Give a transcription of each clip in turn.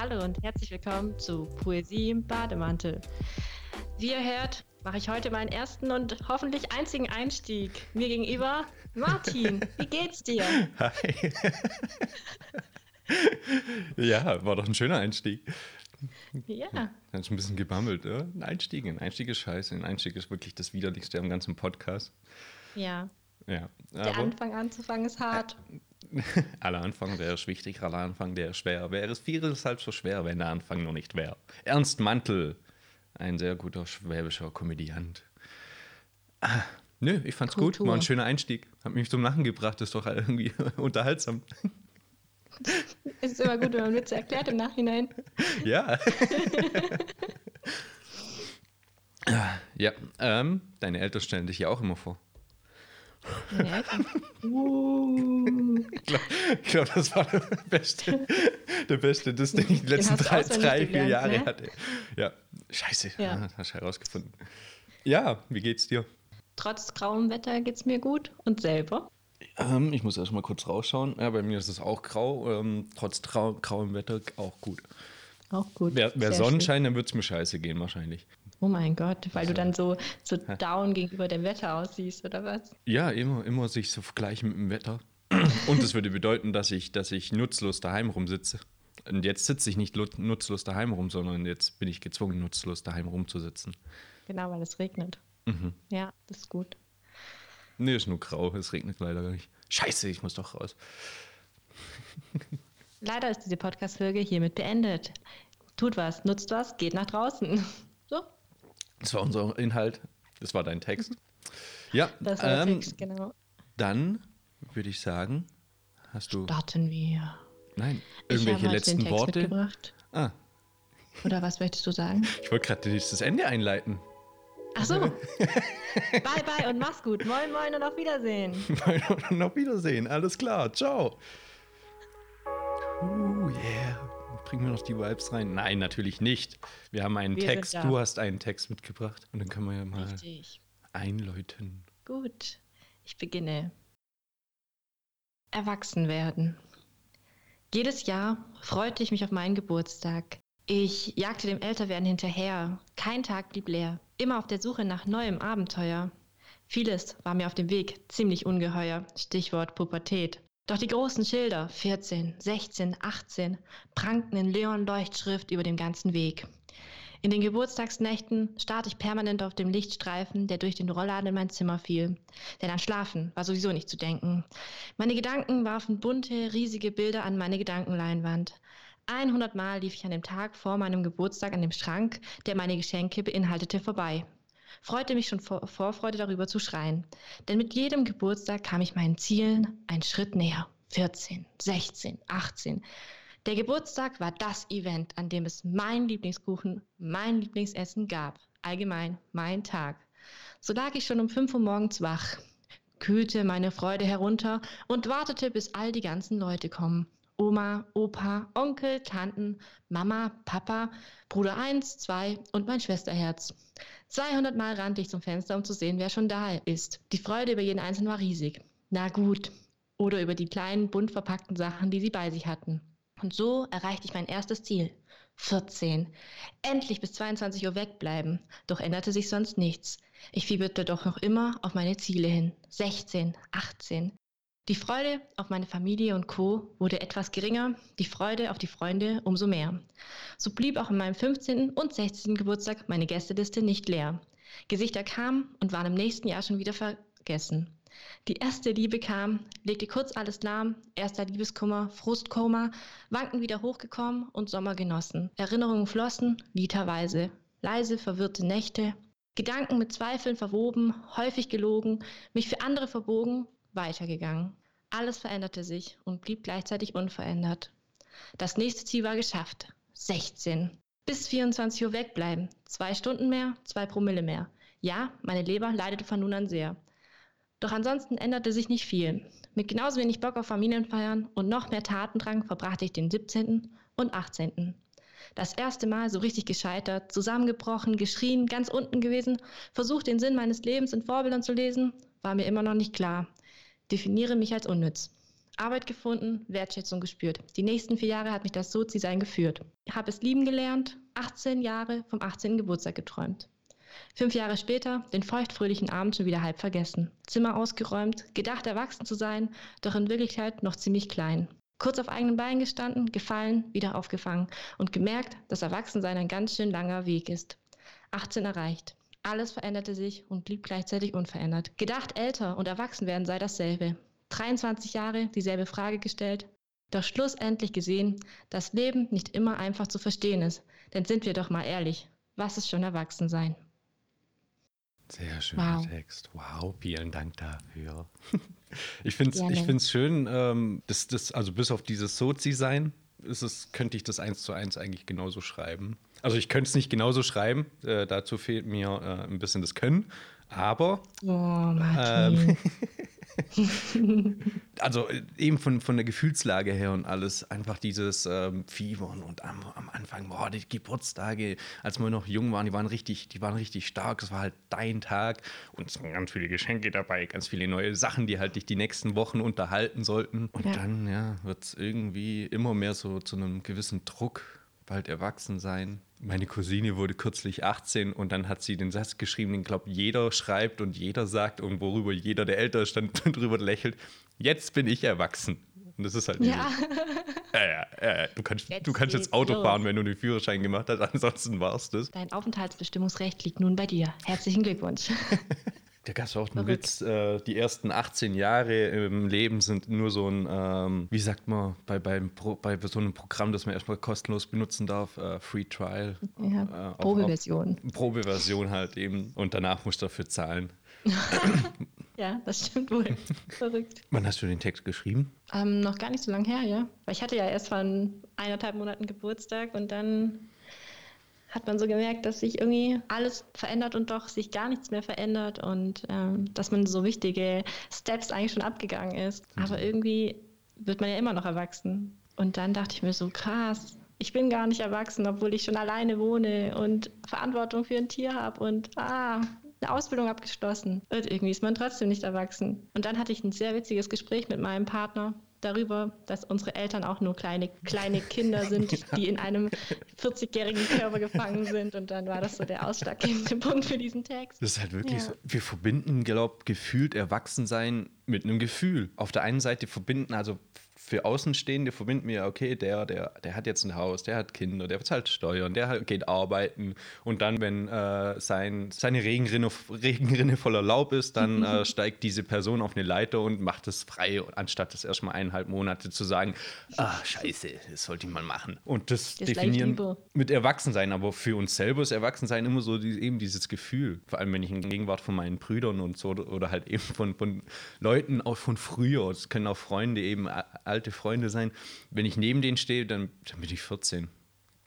Hallo und herzlich willkommen zu Poesie im Bademantel. Wie ihr hört, mache ich heute meinen ersten und hoffentlich einzigen Einstieg. Mir gegenüber Martin. Wie geht's dir? Hi. ja, war doch ein schöner Einstieg. Ja. Hat ein bisschen gebammelt. Ja? Ein Einstieg, ein Einstieg ist scheiße. Ein Einstieg ist wirklich das Widerlichste am ganzen Podcast. Ja. Ja. Der Anfang anzufangen ist hart. aller Anfang, der ist wichtig, aller Anfang, der ist schwer. Wäre es viereinhalb so schwer, wenn der Anfang noch nicht wäre. Ernst Mantel, ein sehr guter schwäbischer Komödiant. Ah, nö, ich fand's Kultur. gut, war ein schöner Einstieg. Hat mich zum Lachen gebracht, ist doch irgendwie unterhaltsam. Es ist immer gut, wenn man Witze erklärt im Nachhinein. Ja. ja, ähm, deine Eltern stellen dich ja auch immer vor. Uh. Ich glaube, glaub, das war der beste, der beste Diss, den ich die letzten drei, drei vier gelernt, Jahre ne? hatte. Ja, scheiße, ja. Ah, hast du herausgefunden. Ja, wie geht's dir? Trotz grauem Wetter geht's mir gut und selber. Ähm, ich muss erst mal kurz rausschauen. Ja, bei mir ist es auch grau. Ähm, trotz grau, grauem Wetter auch gut. Auch gut. Wäre wär Sonnenschein, schön. dann würde es mir scheiße gehen wahrscheinlich. Oh mein Gott, weil also, du dann so, so down gegenüber dem Wetter aussiehst, oder was? Ja, immer, immer sich so vergleichen mit dem Wetter. Und das würde bedeuten, dass ich, dass ich nutzlos daheim rumsitze. Und jetzt sitze ich nicht nutzlos daheim rum, sondern jetzt bin ich gezwungen, nutzlos daheim rumzusitzen. Genau, weil es regnet. Mhm. Ja, das ist gut. Nee, ist nur grau, es regnet leider gar nicht. Scheiße, ich muss doch raus. Leider ist diese Podcast-Folge hiermit beendet. Tut was, nutzt was, geht nach draußen. Das war unser Inhalt. Das war dein Text. Ja. Das war ähm, der Text, genau. Dann würde ich sagen, hast du. Starten wir. Nein, irgendwelche letzten den Worte. Mitgebracht. Ah. Oder was möchtest du sagen? Ich wollte gerade das Ende einleiten. Ach so. bye, bye und mach's gut. Moin, moin und auf Wiedersehen. Moin und auf Wiedersehen. Alles klar. Ciao. Oh yeah. Bringen wir noch die Vibes rein? Nein, natürlich nicht. Wir haben einen wir Text. Du hast einen Text mitgebracht. Und dann können wir ja mal Richtig. einläuten. Gut. Ich beginne. Erwachsen werden. Jedes Jahr freute ich mich auf meinen Geburtstag. Ich jagte dem Älterwerden hinterher. Kein Tag blieb leer. Immer auf der Suche nach neuem Abenteuer. Vieles war mir auf dem Weg ziemlich ungeheuer. Stichwort Pubertät. Doch die großen Schilder 14, 16, 18 prangten in Leon-Leuchtschrift über dem ganzen Weg. In den Geburtstagsnächten starrte ich permanent auf dem Lichtstreifen, der durch den Rollladen in mein Zimmer fiel. Denn an Schlafen war sowieso nicht zu denken. Meine Gedanken warfen bunte, riesige Bilder an meine Gedankenleinwand. 100 Mal lief ich an dem Tag vor meinem Geburtstag an dem Schrank, der meine Geschenke beinhaltete, vorbei. Freute mich schon vor Vorfreude darüber zu schreien. Denn mit jedem Geburtstag kam ich meinen Zielen einen Schritt näher. 14, 16, 18. Der Geburtstag war das Event, an dem es mein Lieblingskuchen, mein Lieblingsessen gab. Allgemein mein Tag. So lag ich schon um 5 Uhr morgens wach, kühlte meine Freude herunter und wartete, bis all die ganzen Leute kommen. Oma, Opa, Onkel, Tanten, Mama, Papa, Bruder 1, 2 und mein Schwesterherz. 200 Mal rannte ich zum Fenster, um zu sehen, wer schon da ist. Die Freude über jeden Einzelnen war riesig. Na gut. Oder über die kleinen, bunt verpackten Sachen, die sie bei sich hatten. Und so erreichte ich mein erstes Ziel. 14. Endlich bis 22 Uhr wegbleiben. Doch änderte sich sonst nichts. Ich fieberte doch noch immer auf meine Ziele hin. 16, 18. Die Freude auf meine Familie und Co. wurde etwas geringer, die Freude auf die Freunde umso mehr. So blieb auch an meinem 15. und 16. Geburtstag meine Gästeliste nicht leer. Gesichter kamen und waren im nächsten Jahr schon wieder vergessen. Die erste Liebe kam, legte kurz alles lahm, erster Liebeskummer, Frustkoma, Wanken wieder hochgekommen und Sommer genossen. Erinnerungen flossen, literweise. Leise, verwirrte Nächte, Gedanken mit Zweifeln verwoben, häufig gelogen, mich für andere verbogen, weitergegangen. Alles veränderte sich und blieb gleichzeitig unverändert. Das nächste Ziel war geschafft. 16. Bis 24 Uhr wegbleiben. Zwei Stunden mehr, zwei Promille mehr. Ja, meine Leber leidete von nun an sehr. Doch ansonsten änderte sich nicht viel. Mit genauso wenig Bock auf Familienfeiern und noch mehr Tatendrang verbrachte ich den 17. und 18. Das erste Mal so richtig gescheitert, zusammengebrochen, geschrien, ganz unten gewesen, versucht den Sinn meines Lebens in Vorbildern zu lesen, war mir immer noch nicht klar definiere mich als unnütz. Arbeit gefunden, Wertschätzung gespürt. Die nächsten vier Jahre hat mich das Sozi-Sein geführt. Habe es lieben gelernt, 18 Jahre vom 18. Geburtstag geträumt. Fünf Jahre später den feuchtfröhlichen Abend schon wieder halb vergessen. Zimmer ausgeräumt, gedacht erwachsen zu sein, doch in Wirklichkeit noch ziemlich klein. Kurz auf eigenen Beinen gestanden, gefallen, wieder aufgefangen und gemerkt, dass Erwachsensein ein ganz schön langer Weg ist. 18 erreicht. Alles veränderte sich und blieb gleichzeitig unverändert. Gedacht, älter und erwachsen werden sei dasselbe. 23 Jahre dieselbe Frage gestellt, doch schlussendlich gesehen, dass Leben nicht immer einfach zu verstehen ist. Denn sind wir doch mal ehrlich, was ist schon Erwachsensein? Sehr schöner wow. Text. Wow, vielen Dank dafür. Ich finde es ich schön, ähm, dass das, also bis auf dieses Sozi-Sein, ist es, könnte ich das eins zu eins eigentlich genauso schreiben. Also ich könnte es nicht genauso schreiben, äh, dazu fehlt mir äh, ein bisschen das Können, aber oh, Martin. Ähm, also äh, eben von, von der Gefühlslage her und alles, einfach dieses ähm, Fiebern und am, am Anfang, boah, die Geburtstage, als wir noch jung waren, die waren richtig, die waren richtig stark. Es war halt dein Tag und es waren ganz viele Geschenke dabei, ganz viele neue Sachen, die halt dich die nächsten Wochen unterhalten sollten. Und ja. dann, ja, wird es irgendwie immer mehr so zu einem gewissen Druck, bald erwachsen sein meine Cousine wurde kürzlich 18 und dann hat sie den Satz geschrieben, den glaube jeder schreibt und jeder sagt und worüber jeder, der älter ist, dann drüber lächelt. Jetzt bin ich erwachsen. Und das ist halt. Ja. Äh, äh, du kannst jetzt, du kannst jetzt Auto los. fahren, wenn du den Führerschein gemacht hast, ansonsten war es das. Dein Aufenthaltsbestimmungsrecht liegt nun bei dir. Herzlichen Glückwunsch. Da gab es auch einen Witz, äh, die ersten 18 Jahre im Leben sind nur so ein, ähm, wie sagt man, bei, beim Pro, bei so einem Programm, das man erstmal kostenlos benutzen darf, äh, Free Trial. Ja, äh, Probeversion. Probeversion halt eben und danach musst du dafür zahlen. ja, das stimmt wohl. Verrückt. Wann hast du den Text geschrieben? Ähm, noch gar nicht so lange her, ja. Weil ich hatte ja erst vor eineinhalb Monaten Geburtstag und dann hat man so gemerkt, dass sich irgendwie alles verändert und doch sich gar nichts mehr verändert und ähm, dass man so wichtige Steps eigentlich schon abgegangen ist. Mhm. Aber irgendwie wird man ja immer noch erwachsen. Und dann dachte ich mir so, krass, ich bin gar nicht erwachsen, obwohl ich schon alleine wohne und Verantwortung für ein Tier habe und ah, eine Ausbildung abgeschlossen. Und irgendwie ist man trotzdem nicht erwachsen. Und dann hatte ich ein sehr witziges Gespräch mit meinem Partner darüber, dass unsere Eltern auch nur kleine, kleine Kinder sind, ja. die in einem 40-jährigen Körper gefangen sind. Und dann war das so der ausschlaggebende Punkt für diesen Text. Das ist halt wirklich ja. so. Wir verbinden, glaube ich, gefühlt Erwachsensein mit einem Gefühl. Auf der einen Seite verbinden, also für Außenstehende verbinden wir, okay, der, der, der hat jetzt ein Haus, der hat Kinder, der bezahlt Steuern, der geht arbeiten. Und dann, wenn äh, sein, seine Regenrinne, Regenrinne voller Laub ist, dann äh, steigt diese Person auf eine Leiter und macht es frei, anstatt das erstmal eineinhalb Monate zu sagen, ah, scheiße, das sollte ich mal machen. Und das, das definieren mit Erwachsensein, aber für uns selber ist Erwachsensein immer so die, eben dieses Gefühl, vor allem wenn ich in Gegenwart von meinen Brüdern und so oder halt eben von, von Leuten auch von früher, es können auch Freunde eben all alte Freunde sein. Wenn ich neben denen stehe, dann, dann bin ich 14.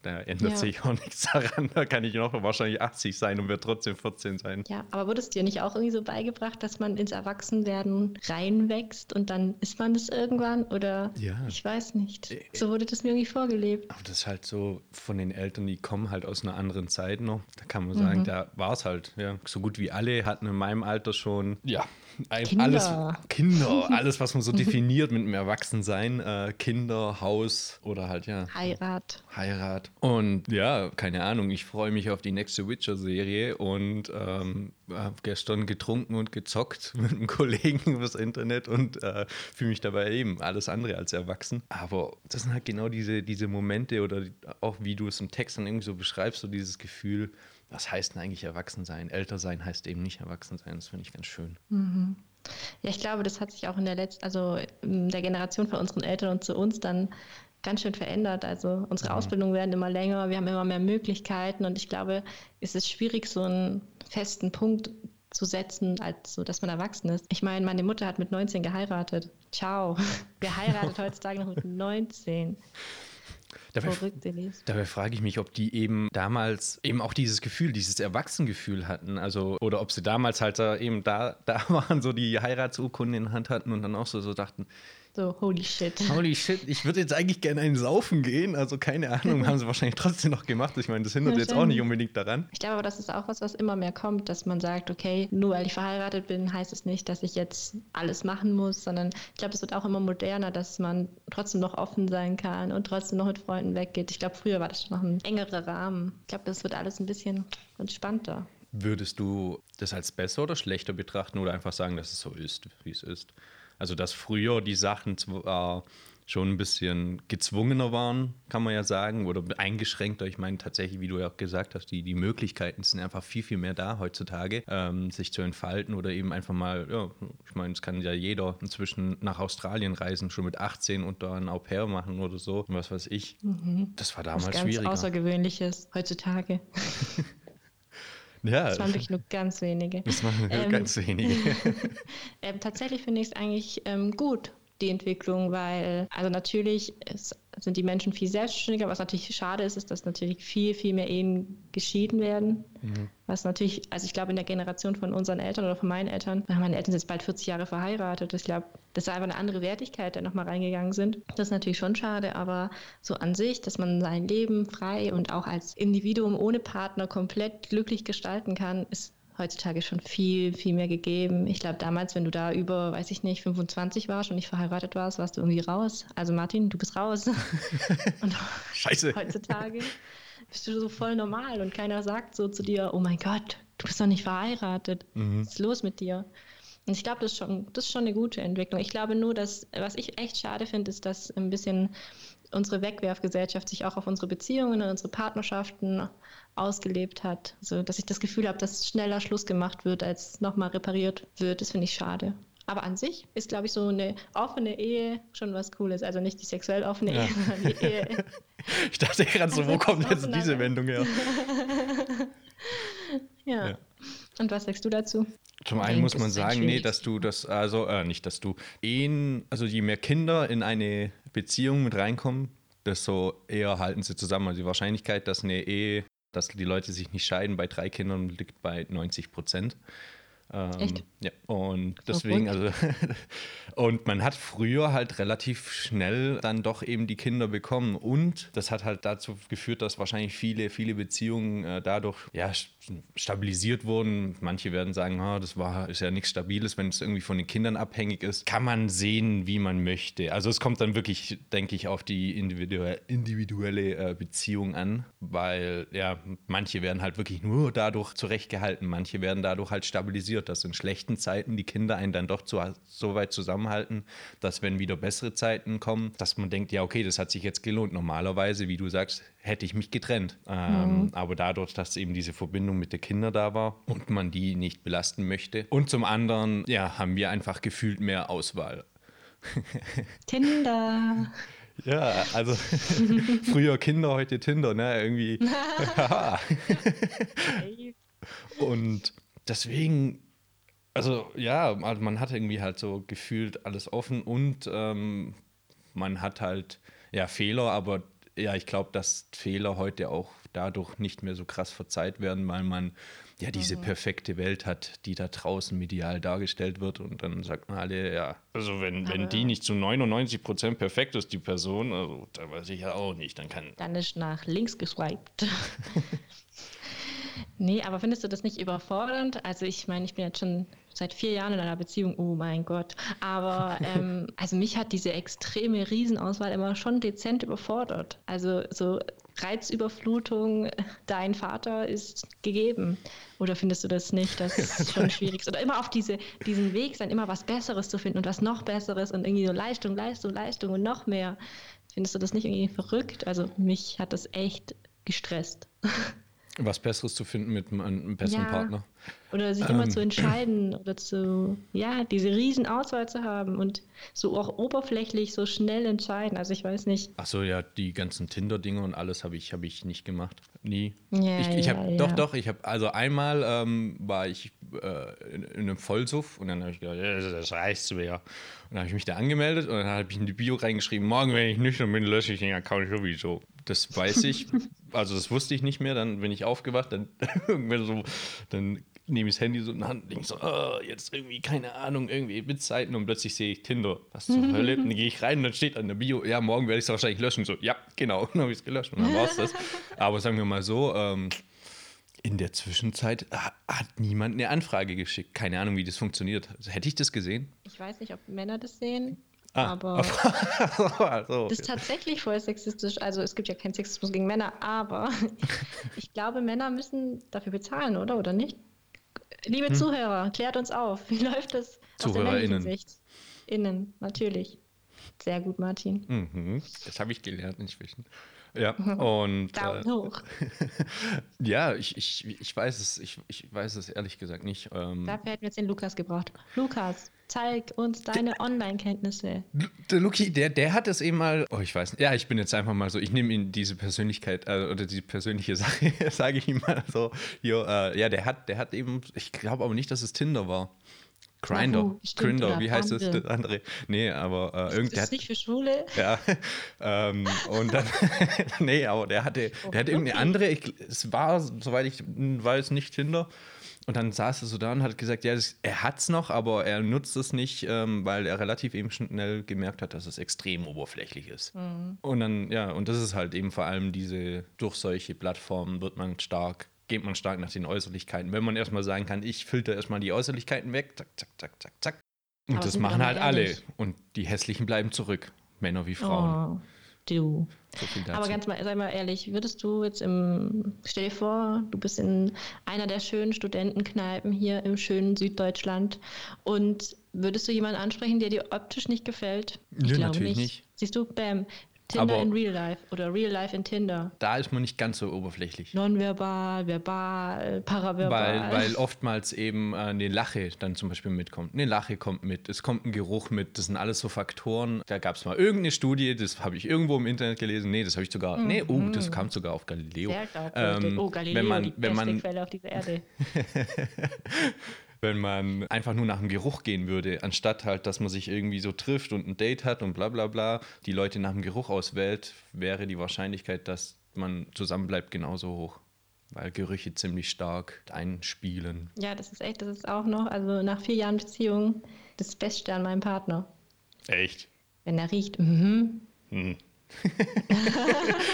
Da ändert ja. sich auch nichts daran. Da kann ich noch wahrscheinlich 80 sein und wird trotzdem 14 sein. Ja, aber wurde es dir nicht auch irgendwie so beigebracht, dass man ins Erwachsenwerden reinwächst und dann ist man das irgendwann? Oder ja. ich weiß nicht. Äh, so wurde das mir irgendwie vorgelebt. Aber das ist halt so von den Eltern, die kommen halt aus einer anderen Zeit noch. Da kann man sagen, mhm. da war es halt. Ja. So gut wie alle hatten in meinem Alter schon, ja, Kinder. alles Kinder, alles, was man so definiert mit dem Erwachsensein. Äh, Kinder, Haus oder halt, ja. Heirat. Heirat. Und ja, keine Ahnung, ich freue mich auf die nächste Witcher-Serie und ähm, habe gestern getrunken und gezockt mit einem Kollegen übers Internet und äh, fühle mich dabei eben alles andere als erwachsen. Aber das sind halt genau diese, diese Momente oder auch wie du es im Text dann irgendwie so beschreibst, so dieses Gefühl, was heißt denn eigentlich erwachsen sein? Älter sein heißt eben nicht erwachsen sein, das finde ich ganz schön. Mhm. Ja, ich glaube, das hat sich auch in der letzten, also der Generation von unseren Eltern und zu uns dann ganz schön verändert. Also unsere mhm. Ausbildungen werden immer länger, wir haben immer mehr Möglichkeiten und ich glaube, es ist schwierig, so einen festen Punkt zu setzen, als so, dass man erwachsen ist. Ich meine, meine Mutter hat mit 19 geheiratet. Ciao. Wer heiratet heutzutage noch mit 19? Dabei, Verrückt, Denise. dabei frage ich mich, ob die eben damals eben auch dieses Gefühl, dieses Erwachsengefühl hatten. Also, oder ob sie damals halt da eben da, da waren, so die Heiratsurkunde in der Hand hatten und dann auch so, so dachten, So, holy shit. Holy shit, ich würde jetzt eigentlich gerne einen saufen gehen. Also keine Ahnung, haben sie wahrscheinlich trotzdem noch gemacht. Ich meine, das hindert jetzt auch nicht unbedingt daran. Ich glaube aber, das ist auch was, was immer mehr kommt, dass man sagt, okay, nur weil ich verheiratet bin, heißt es nicht, dass ich jetzt alles machen muss, sondern ich glaube, es wird auch immer moderner, dass man trotzdem noch offen sein kann und trotzdem noch mit Freunden weggeht. Ich glaube, früher war das noch ein engerer Rahmen. Ich glaube, das wird alles ein bisschen entspannter. Würdest du das als besser oder schlechter betrachten oder einfach sagen, dass es so ist, wie es ist? Also, dass früher die Sachen zwar schon ein bisschen gezwungener waren, kann man ja sagen, oder eingeschränkter. Ich meine tatsächlich, wie du ja auch gesagt hast, die, die Möglichkeiten sind einfach viel, viel mehr da heutzutage, ähm, sich zu entfalten oder eben einfach mal, ja, ich meine, es kann ja jeder inzwischen nach Australien reisen, schon mit 18 und da ein Au pair machen oder so, was weiß ich. Das war Was damals ganz schwieriger. Außergewöhnliches heutzutage. Ja, Das waren wirklich nur ganz wenige. das machen Ähm, ganz wenige. Ähm, tatsächlich finde ich es eigentlich ähm, gut, die Entwicklung, weil, also natürlich ist, sind die Menschen viel selbstständiger. Was natürlich schade ist, ist, dass natürlich viel, viel mehr Ehen geschieden werden. Was natürlich, also ich glaube, in der Generation von unseren Eltern oder von meinen Eltern, meine Eltern sind jetzt bald 40 Jahre verheiratet. Ich glaube, das ist einfach eine andere Wertigkeit, da nochmal reingegangen sind. Das ist natürlich schon schade, aber so an sich, dass man sein Leben frei und auch als Individuum ohne Partner komplett glücklich gestalten kann, ist heutzutage schon viel, viel mehr gegeben. Ich glaube, damals, wenn du da über, weiß ich nicht, 25 warst und nicht verheiratet warst, warst du irgendwie raus. Also Martin, du bist raus. und Scheiße. heutzutage bist du so voll normal und keiner sagt so zu dir, oh mein Gott, du bist doch nicht verheiratet. Was ist los mit dir? Und ich glaube, das, ist schon- das ist schon eine gute Entwicklung. Ich glaube nur, dass, was ich echt schade finde, ist, dass ein bisschen unsere Wegwerfgesellschaft sich auch auf unsere Beziehungen und unsere Partnerschaften ausgelebt hat. Also, dass ich das Gefühl habe, dass schneller Schluss gemacht wird, als nochmal repariert wird. Das finde ich schade. Aber an sich ist, glaube ich, so eine offene Ehe schon was Cooles. Also nicht die sexuell offene Ja. Ehe, sondern die Ehe. Ich dachte gerade so, wo kommt jetzt diese. Wendung her? Ja. Ja. Und was sagst du dazu? Zum einen muss man sagen, nee, dass du das, also, äh, nicht, dass du Ehen, also je mehr Kinder in eine Beziehung mit reinkommen, desto eher halten sie zusammen. Also die Wahrscheinlichkeit, dass eine Ehe, dass die Leute sich nicht scheiden, bei drei Kindern liegt bei 90 Prozent. Ähm, Echt? Ja, und deswegen, also, und man hat früher halt relativ schnell dann doch eben die Kinder bekommen. Und das hat halt dazu geführt, dass wahrscheinlich viele, viele Beziehungen äh, dadurch ja, stabilisiert wurden. Manche werden sagen, ah, das war, ist ja nichts Stabiles, wenn es irgendwie von den Kindern abhängig ist. Kann man sehen, wie man möchte. Also es kommt dann wirklich, denke ich, auf die individuelle, äh, Beziehung an, weil ja, manche werden halt wirklich nur dadurch zurechtgehalten, manche werden dadurch halt stabilisiert, dass in schlechten Zeiten die Kinder einen dann doch zu, so weit zusammenhalten, dass wenn wieder bessere Zeiten kommen, dass man denkt, ja, okay, das hat sich jetzt gelohnt. Normalerweise, wie du sagst, hätte ich mich getrennt. Ähm, Aber dadurch, dass eben diese Verbindung mit den Kindern da war und man die nicht belasten möchte. Und zum anderen, ja, haben wir einfach gefühlt mehr Auswahl. Tinder. Ja, also früher Kinder, heute Tinder, ne? Irgendwie. Und deswegen, also ja, also man hat irgendwie halt so gefühlt alles offen und ähm, man hat halt ja Fehler, aber ja, ich glaube, dass Fehler heute auch dadurch nicht mehr so krass verzeiht werden, weil man ja diese perfekte Welt hat, die da draußen medial dargestellt wird und dann sagt man alle, ja, also wenn, wenn die nicht zu 99 Prozent perfekt ist, die Person, also da weiß ich ja auch nicht, dann kann Dann ist nach links geswiped. nee, aber findest du das nicht überfordernd? Also ich meine, ich bin jetzt schon seit vier Jahren in einer Beziehung, oh mein Gott. Aber ähm, also mich hat diese extreme Riesenauswahl immer schon dezent überfordert. Also so Reizüberflutung, dein Vater ist gegeben. Oder findest du das nicht, dass es schon schwierig ist? Oder immer auf diese, diesen Weg sein, immer was Besseres zu finden und was noch Besseres und irgendwie so Leistung, Leistung, Leistung und noch mehr. Findest du das nicht irgendwie verrückt? Also mich hat das echt gestresst. was Besseres zu finden mit einem, besseren Ja. Partner. Oder sich immer zu entscheiden oder zu, ja, diese riesen Auswahl zu haben und so auch oberflächlich so schnell entscheiden. Also ich weiß nicht. Achso, ja, die ganzen Tinder-Dinge und alles habe ich, hab ich nicht gemacht. Nie. Ja, ich ich ja, habe ja. doch, doch, ich habe, also einmal ähm, war ich äh, in, in einem Vollsuff und dann habe ich gedacht, das, reicht mir. Und dann habe ich mich da angemeldet und dann habe ich in die Bio reingeschrieben, morgen, wenn ich nüchtern bin, lösche ich den Account sowieso. Das weiß ich. Also das wusste ich nicht mehr. Dann bin ich aufgewacht, dann irgendwann so, dann nehme ich das Handy so in die Hand und denke so, oh, jetzt irgendwie, keine Ahnung, irgendwie Witzeiten und plötzlich sehe ich Tinder. Was zur Hölle? Und dann gehe ich rein und dann steht an der Bio, ja, morgen werde ich es wahrscheinlich löschen. So, ja, genau, dann habe ich es gelöscht und dann war es das. Aber sagen wir mal so, ähm, in der Zwischenzeit hat niemand eine Anfrage geschickt. Keine Ahnung, wie das funktioniert. Also, hätte ich das gesehen? Ich weiß nicht, ob Männer das sehen. Ah, aber also, das ist tatsächlich voll sexistisch. Also es gibt ja keinen Sexismus gegen Männer, aber ich glaube, Männer müssen dafür bezahlen, oder? Oder nicht? Liebe hm. Zuhörer, klärt uns auf. Wie läuft das aus der männlichen Sicht? Innen, natürlich. Sehr gut, Martin. Mhm, das habe ich gelernt inzwischen. Ja, und. Daumen äh, hoch. ja, ich, ich, ich weiß es, ich, ich weiß es ehrlich gesagt nicht. Ähm, Dafür hätten wir jetzt den Lukas gebraucht. Lukas, zeig uns deine Online-Kenntnisse. Der Luki, der, der hat es eben mal, oh, ich weiß nicht, ja, ich bin jetzt einfach mal so, ich nehme ihn diese Persönlichkeit äh, oder diese persönliche Sache, sage ich ihm mal so, jo, äh, ja, der hat, der hat eben, ich glaube aber nicht, dass es Tinder war. Grinder, Grinder, wie heißt das, das andere? Nee, aber äh, irgendwie. Ist nicht für Schule? Ja. ähm, und dann, nee, aber der hatte, der hatte irgendeine andere, ich, es war, soweit ich weiß, nicht Tinder. Und dann saß er so da und hat gesagt, ja, das, er hat es noch, aber er nutzt es nicht, ähm, weil er relativ eben schnell gemerkt hat, dass es extrem oberflächlich ist. Mhm. Und dann, ja, und das ist halt eben vor allem diese, durch solche Plattformen wird man stark geht man stark nach den Äußerlichkeiten. Wenn man erstmal sagen kann, ich filter erstmal die Äußerlichkeiten weg, zack, zack, zack, zack, zack. Und Aber das machen halt alle. Und die hässlichen bleiben zurück. Männer wie Frauen. Oh, du. So Aber ganz mal, sei mal ehrlich, würdest du jetzt im, stell dir vor, du bist in einer der schönen Studentenkneipen hier im schönen Süddeutschland und würdest du jemanden ansprechen, der dir optisch nicht gefällt? Ich Nö, glaube natürlich nicht. nicht. Siehst du, bam, Tinder aber in Real Life oder Real Life in Tinder. Da ist man nicht ganz so oberflächlich. Nonverbal, verbal, paraverbal. Weil, weil oftmals eben äh, eine Lache dann zum Beispiel mitkommt. Eine Lache kommt mit, es kommt ein Geruch mit. Das sind alles so Faktoren. Da gab es mal irgendeine Studie, das habe ich irgendwo im Internet gelesen. Nee, das habe ich sogar. Mhm. Nee, oh, das kam sogar auf Galileo. Sehr ähm, oh, Galileo, wenn man, die wenn man, Quelle auf dieser Erde. wenn man einfach nur nach dem Geruch gehen würde, anstatt halt, dass man sich irgendwie so trifft und ein Date hat und bla bla bla, die Leute nach dem Geruch auswählt, wäre die Wahrscheinlichkeit, dass man zusammenbleibt, genauso hoch. Weil Gerüche ziemlich stark einspielen. Ja, das ist echt, das ist auch noch, also nach vier Jahren Beziehung, das Beste an meinem Partner. Echt? Wenn er riecht, mhm. Hm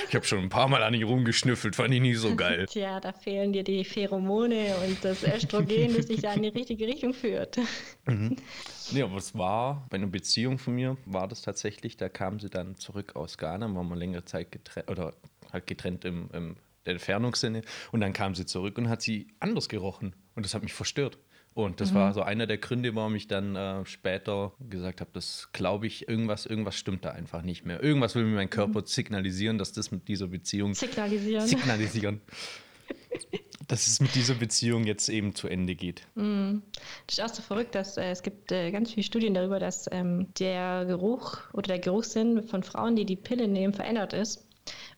ich habe schon ein paar Mal an ihn rumgeschnüffelt, fand ich nicht so geil. Tja, da fehlen dir die Pheromone und das Östrogen, das dich da in die richtige Richtung führt. Mhm. Nee, aber es war bei einer Beziehung von mir, war das tatsächlich, da kam sie dann zurück aus Ghana, war mal längere Zeit getrennt, oder halt getrennt im, im Entfernungssinne und dann kam sie zurück und hat sie anders gerochen und das hat mich verstört. Und das mhm. war so einer der Gründe, warum ich dann äh, später gesagt habe, das glaube ich, irgendwas, irgendwas stimmt da einfach nicht mehr. Irgendwas will mir mein Körper mhm. signalisieren, dass das mit dieser Beziehung signalisieren. signalisieren dass es mit dieser Beziehung jetzt eben zu Ende geht. Mm. Das ist auch so verrückt, dass äh, es gibt äh, ganz viele Studien darüber, dass ähm, der Geruch oder der Geruchssinn von Frauen, die die Pille nehmen, verändert ist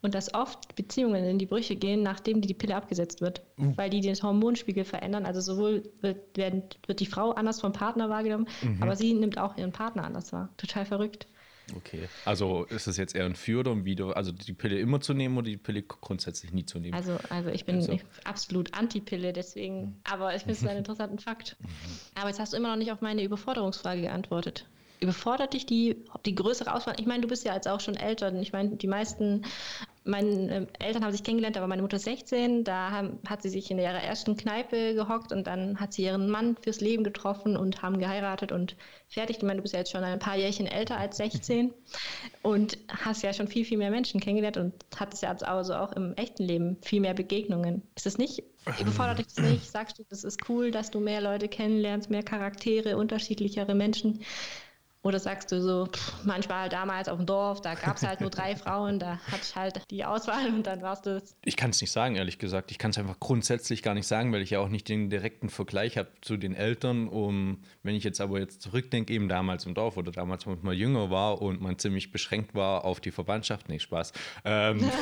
und dass oft Beziehungen in die Brüche gehen, nachdem die, Pille abgesetzt wird, uh. weil die den Hormonspiegel verändern. Also sowohl wird, werden, wird die Frau anders vom Partner wahrgenommen, mhm. aber sie nimmt auch ihren Partner anders wahr. Total verrückt. Okay, also ist das jetzt eher ein Für oder ein Wider? Also die Pille immer zu nehmen oder die Pille grundsätzlich nie zu nehmen? Also, also ich bin also. absolut Anti-Pille, deswegen, mhm. aber ich finde es einen interessanten Fakt. Mhm. Aber jetzt hast du immer noch nicht auf meine Überforderungsfrage geantwortet überfordert dich die, die größere Auswahl? Ich meine, du bist ja jetzt auch schon älter. Ich meine, die meisten, meine ähm, Eltern haben sich kennengelernt, aber meine Mutter ist 16. Da haben, hat sie sich in ihrer ersten Kneipe gehockt und dann hat sie ihren Mann fürs Leben getroffen und haben geheiratet und fertig. Ich meine, du bist ja jetzt schon ein paar Jährchen älter als 16 und hast ja schon viel, viel mehr Menschen kennengelernt und hattest ja also auch im echten Leben viel mehr Begegnungen. Ist das nicht, überfordert dich das nicht? Sagst du, das ist cool, dass du mehr Leute kennenlernst, mehr Charaktere, unterschiedlichere Menschen? Oder sagst du so, pff, manchmal damals auf dem Dorf, da gab es halt nur drei Frauen, da hatte ich halt die Auswahl und dann warst du es. Ich kann es nicht sagen, ehrlich gesagt. Ich kann es einfach grundsätzlich gar nicht sagen, weil ich ja auch nicht den direkten Vergleich habe zu den Eltern. Um, wenn ich jetzt aber jetzt zurückdenke, eben damals im Dorf oder damals, als man jünger war und man ziemlich beschränkt war auf die Verwandtschaft. Nee, Spaß. Ähm.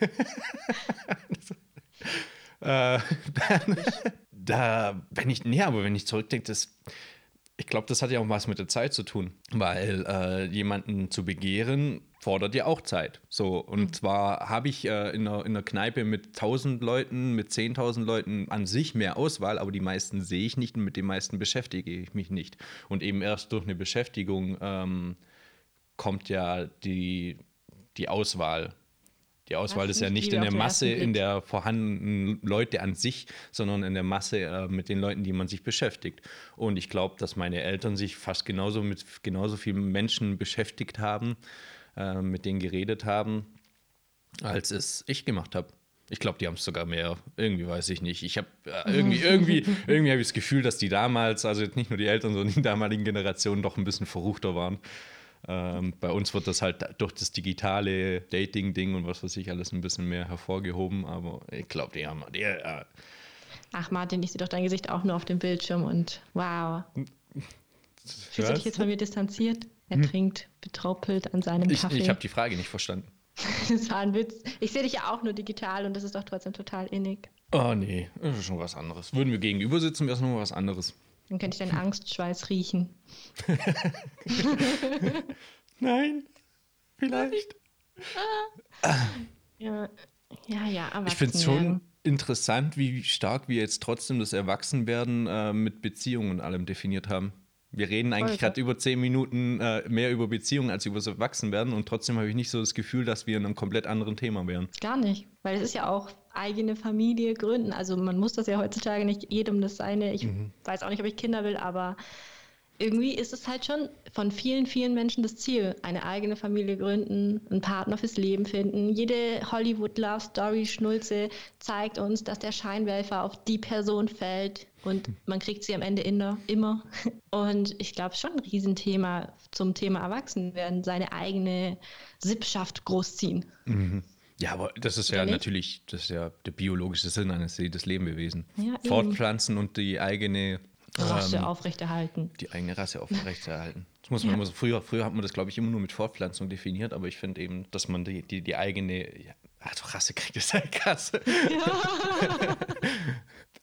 äh, dann, da, wenn ich, nee, aber wenn ich zurückdenke, das ich glaube, das hat ja auch was mit der Zeit zu tun, weil äh, jemanden zu begehren fordert ja auch Zeit. So, und mhm. zwar habe ich äh, in, einer, in einer Kneipe mit 1000 Leuten, mit 10.000 Leuten an sich mehr Auswahl, aber die meisten sehe ich nicht und mit den meisten beschäftige ich mich nicht. Und eben erst durch eine Beschäftigung ähm, kommt ja die, die Auswahl. Die Auswahl ist ja nicht in der Masse, in der vorhandenen Leute an sich, sondern in der Masse äh, mit den Leuten, die man sich beschäftigt. Und ich glaube, dass meine Eltern sich fast genauso mit genauso vielen Menschen beschäftigt haben, äh, mit denen geredet haben, als es ich gemacht habe. Ich glaube, die haben es sogar mehr. Irgendwie weiß ich nicht. Ich habe äh, irgendwie, irgendwie, irgendwie habe ich das Gefühl, dass die damals, also nicht nur die Eltern, sondern die damaligen Generationen doch ein bisschen verruchter waren. Ähm, bei uns wird das halt durch das digitale Dating-Ding und was weiß ich alles ein bisschen mehr hervorgehoben, aber ich glaube, die haben. Die, äh Ach, Martin, ich sehe doch dein Gesicht auch nur auf dem Bildschirm und wow. Fühlst du dich jetzt von mir distanziert? Er hm. trinkt betroppelt an seinem ich, Kaffee. Ich habe die Frage nicht verstanden. das war ein Witz. Ich sehe dich ja auch nur digital und das ist doch trotzdem total innig. Oh nee, das ist schon was anderes. Würden wir gegenüber sitzen, wäre es nur was anderes. Dann könnte ich deinen Angstschweiß riechen. Nein, vielleicht. ja, ja, ja Ich finde es schon interessant, wie stark wir jetzt trotzdem das Erwachsenwerden äh, mit Beziehungen und allem definiert haben. Wir reden eigentlich gerade über zehn Minuten äh, mehr über Beziehungen als über das Erwachsenwerden und trotzdem habe ich nicht so das Gefühl, dass wir in einem komplett anderen Thema wären. Gar nicht, weil es ist ja auch eigene Familie gründen. Also man muss das ja heutzutage nicht jedem das seine. Ich mhm. weiß auch nicht, ob ich Kinder will, aber irgendwie ist es halt schon von vielen, vielen Menschen das Ziel, eine eigene Familie gründen, einen Partner fürs Leben finden. Jede Hollywood-Love-Story-Schnulze zeigt uns, dass der Scheinwerfer auf die Person fällt und man kriegt sie am Ende inner, immer. Und ich glaube, schon ein Riesenthema zum Thema Erwachsenwerden, seine eigene Sippschaft großziehen. Mhm. Ja, aber das ist ja, natürlich, das ist ja der biologische Sinn eines jedes Lebewesen. Ja, Fortpflanzen und die eigene Rasse ähm, aufrechterhalten. Die eigene Rasse aufrechterhalten. Das muss man ja. immer so, früher, früher hat man das, glaube ich, immer nur mit Fortpflanzung definiert, aber ich finde eben, dass man die, die, die eigene, ja, also Rasse kriegt, ist halt krass. Ja.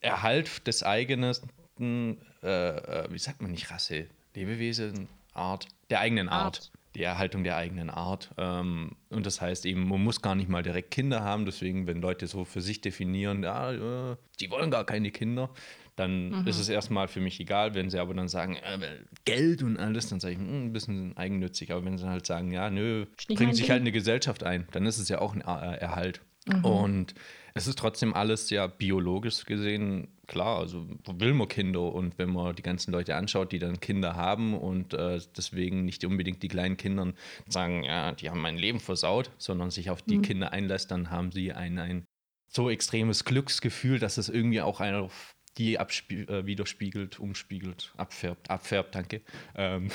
Erhalt des eigenen, äh, äh, wie sagt man nicht Rasse, Lebewesen, Art, der eigenen Art. Art die Erhaltung der eigenen Art. Ähm, und das heißt eben, man muss gar nicht mal direkt Kinder haben. Deswegen, wenn Leute so für sich definieren, ja, die wollen gar keine Kinder, dann mhm. ist es erstmal für mich egal. Wenn sie aber dann sagen, äh, Geld und alles, dann sage ich, hm, ein bisschen eigennützig. Aber wenn sie halt sagen, ja, nö, bringen sich halt eine Gesellschaft ein, dann ist es ja auch ein äh, Erhalt. Mhm. Und es ist trotzdem alles ja biologisch gesehen klar. Also will man Kinder und wenn man die ganzen Leute anschaut, die dann Kinder haben und äh, deswegen nicht unbedingt die kleinen Kinder sagen, ja, die haben mein Leben versaut, sondern sich auf die mhm. Kinder einlässt, dann haben sie ein, ein so extremes Glücksgefühl, dass es irgendwie auch einer die äh, widerspiegelt, umspiegelt, abfärbt, abfärbt, danke, ähm,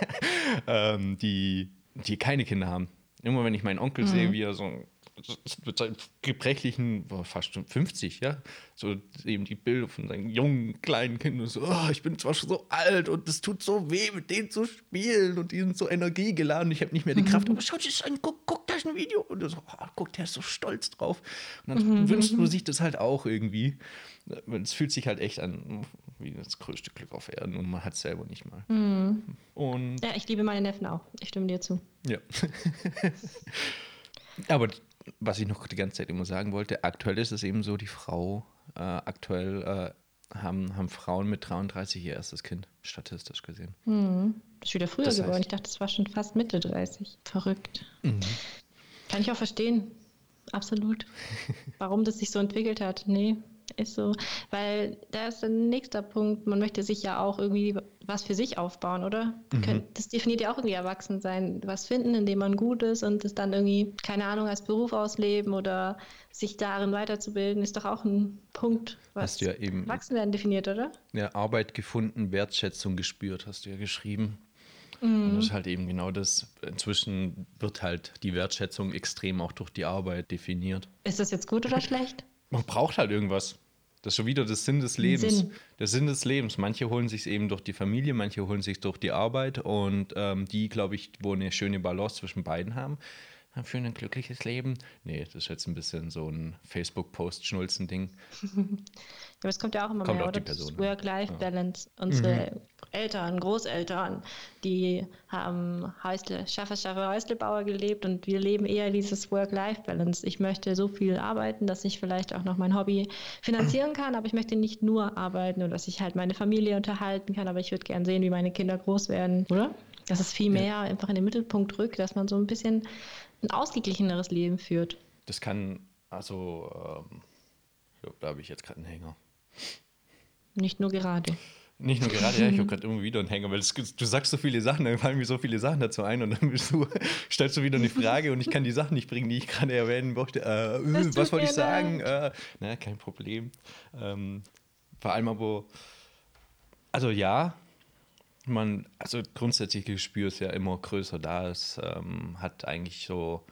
ähm, die, die keine Kinder haben. Immer wenn ich meinen Onkel mhm. sehe, wie er so mit seinen gebrechlichen, fast schon 50, ja, so eben die Bilder von seinen jungen, kleinen Kindern, so, oh, ich bin zwar schon so alt und es tut so weh, mit denen zu spielen und die sind so energiegeladen, ich habe nicht mehr die Kraft, aber schau dir das an, guck, guck, da ist ein Video und so, oh, guck, der ist so stolz drauf und dann mhm. wünscht man sich das halt auch irgendwie. Es fühlt sich halt echt an wie das größte Glück auf Erden und man hat es selber nicht mal. Mhm. Und ja, ich liebe meine Neffen auch. Ich stimme dir zu. Ja. Aber was ich noch die ganze Zeit immer sagen wollte, aktuell ist es eben so, die Frau, äh, aktuell äh, haben, haben Frauen mit 33 ihr erstes Kind, statistisch gesehen. Mhm. Das ist wieder früher das heißt, geworden. Ich dachte, das war schon fast Mitte 30. Verrückt. Mhm. Kann ich auch verstehen. Absolut. Warum das sich so entwickelt hat. Nee, ist so, weil da ist der nächste Punkt, man möchte sich ja auch irgendwie was für sich aufbauen, oder? Mhm. Das definiert ja auch irgendwie Erwachsensein. Was finden, in dem man gut ist und das dann irgendwie, keine Ahnung, als Beruf ausleben oder sich darin weiterzubilden, ist doch auch ein Punkt, was hast du ja eben, Erwachsenwerden definiert, oder? Ja, Arbeit gefunden, Wertschätzung gespürt, hast du ja geschrieben. Mhm. Und das ist halt eben genau das. Inzwischen wird halt die Wertschätzung extrem auch durch die Arbeit definiert. Ist das jetzt gut oder schlecht? Man braucht halt irgendwas. Das ist schon wieder der Sinn des Lebens. Sinn. Der Sinn des Lebens. Manche holen sich eben durch die Familie, manche holen sich durch die Arbeit und ähm, die, glaube ich, wo eine schöne Balance zwischen beiden haben, für ein glückliches Leben. Nee, das ist jetzt ein bisschen so ein Facebook-Post-Schnulzen-Ding. aber es kommt ja auch immer Kommt mehr, die oder? Das Person an. Work-Life-Balance. Unsere Eltern, Großeltern, die haben Häusle, Schaffe, Schaffe, Häuslebauer gelebt und wir leben eher dieses Work-Life-Balance. Ich möchte so viel arbeiten, dass ich vielleicht auch noch mein Hobby finanzieren kann, aber ich möchte nicht nur arbeiten und dass ich halt meine Familie unterhalten kann, aber ich würde gern sehen, wie meine Kinder groß werden, oder? Dass es viel mehr einfach in den Mittelpunkt rückt, dass man so ein bisschen ein ausgeglicheneres Leben führt. Das kann, also, ähm, glaub, da habe ich jetzt gerade einen Hänger. Nicht nur gerade. Nicht nur gerade, ja, ich habe gerade immer wieder einen Hänger, weil es, du sagst so viele Sachen, dann fallen mir so viele Sachen dazu ein und dann bist du, stellst du wieder eine Frage und ich kann die Sachen nicht bringen, die ich gerade erwähnen möchte. Äh, äh, was wollte ich sagen? Äh, na, kein Problem. Ähm, vor allem aber, also ja, man, also grundsätzlich Gespür ist ja immer größer da. Es ähm, hat eigentlich so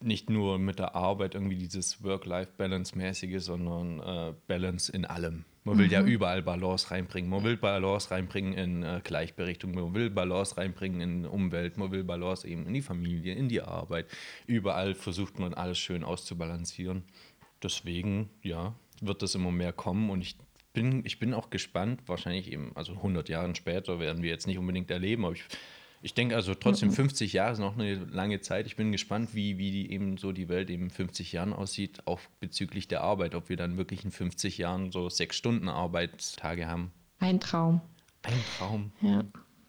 nicht nur mit der Arbeit irgendwie dieses Work-Life-Balance-mäßige, sondern äh, Balance in allem. Man will ja überall Balance reinbringen. Man will Balance reinbringen in äh, Gleichberechtigung, man will Balance reinbringen in Umwelt, man will Balance eben in die Familie, in die Arbeit. Überall versucht man alles schön auszubalancieren. Deswegen, ja, wird das immer mehr kommen und ich bin, ich bin auch gespannt, wahrscheinlich eben, also 100 Jahre später werden wir jetzt nicht unbedingt erleben, aber ich, ich denke also trotzdem 50 Jahre ist noch eine lange Zeit. Ich bin gespannt, wie, wie die eben so die Welt eben in 50 Jahren aussieht, auch bezüglich der Arbeit, ob wir dann wirklich in 50 Jahren so sechs Stunden Arbeitstage haben. Ein Traum. Ein Traum, Ja.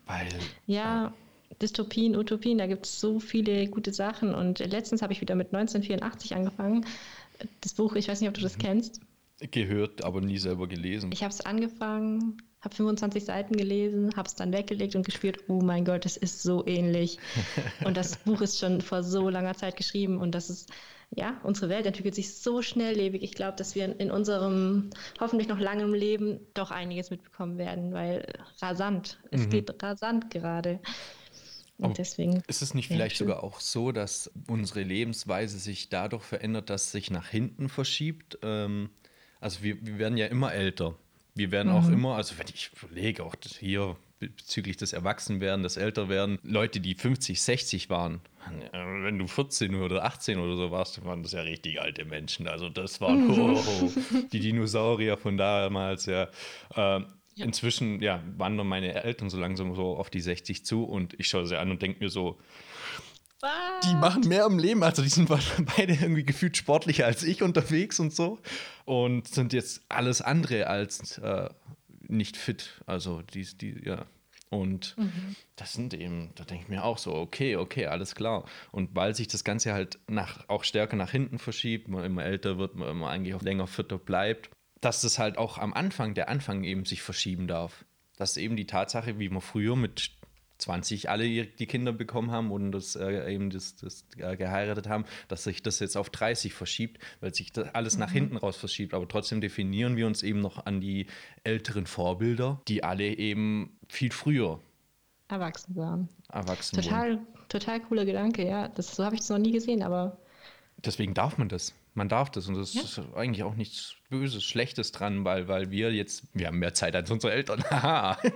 weil Ja, Dystopien, Utopien, da gibt es so viele gute Sachen. Und letztens habe ich wieder mit 1984 angefangen. Das Buch, ich weiß nicht, ob du das kennst. Gehört, aber nie selber gelesen. Ich habe es angefangen, habe 25 Seiten gelesen, habe es dann weggelegt und gespürt, oh mein Gott, das ist so ähnlich. und das Buch ist schon vor so langer Zeit geschrieben und das ist, ja, unsere Welt entwickelt sich so schnelllebig. Ich glaube, dass wir in unserem hoffentlich noch langem Leben doch einiges mitbekommen werden, weil rasant, es geht rasant gerade. Und deswegen. Ist es nicht vielleicht schön. sogar auch so, dass unsere Lebensweise sich dadurch verändert, dass sich nach hinten verschiebt? Ähm, also wir, wir werden ja immer älter. Wir werden auch immer, also wenn ich überlege, auch hier bezüglich des Erwachsenwerden, des Älterwerden, Leute, die 50, 60 waren, äh, wenn du 14 oder 18 oder so warst, waren das ja richtig alte Menschen. Also das waren oh, oh, die Dinosaurier von damals, ja. Ähm, Ja. Inzwischen ja, wandern meine Eltern so langsam so auf die 60 zu und ich schaue sie an und denke mir so, die machen mehr im Leben. Also die sind beide irgendwie gefühlt sportlicher als ich unterwegs und so. Und sind jetzt alles andere als äh, nicht fit. Also die, die, ja. Und das sind eben, da denke ich mir auch so, okay, okay, alles klar. Und weil sich das Ganze halt nach, auch stärker nach hinten verschiebt, man immer älter wird, man immer eigentlich auch länger fitter bleibt, dass das halt auch am Anfang, der Anfang eben sich verschieben darf. Dass eben die Tatsache, wie man früher mit 20 alle die Kinder bekommen haben und das äh, eben das, das äh, geheiratet haben, dass sich das jetzt auf 30 verschiebt, weil sich das alles nach hinten raus verschiebt. Aber trotzdem definieren wir uns eben noch an die älteren Vorbilder, die alle eben viel früher Erwachsen waren. erwachsen wurden. Total, total cooler Gedanke, ja. Das, so habe ich es noch nie gesehen, aber Deswegen darf man das. Man darf das und das Ja. ist eigentlich auch nichts Böses, Schlechtes dran, weil, weil wir jetzt, wir haben mehr Zeit als unsere Eltern. Haha.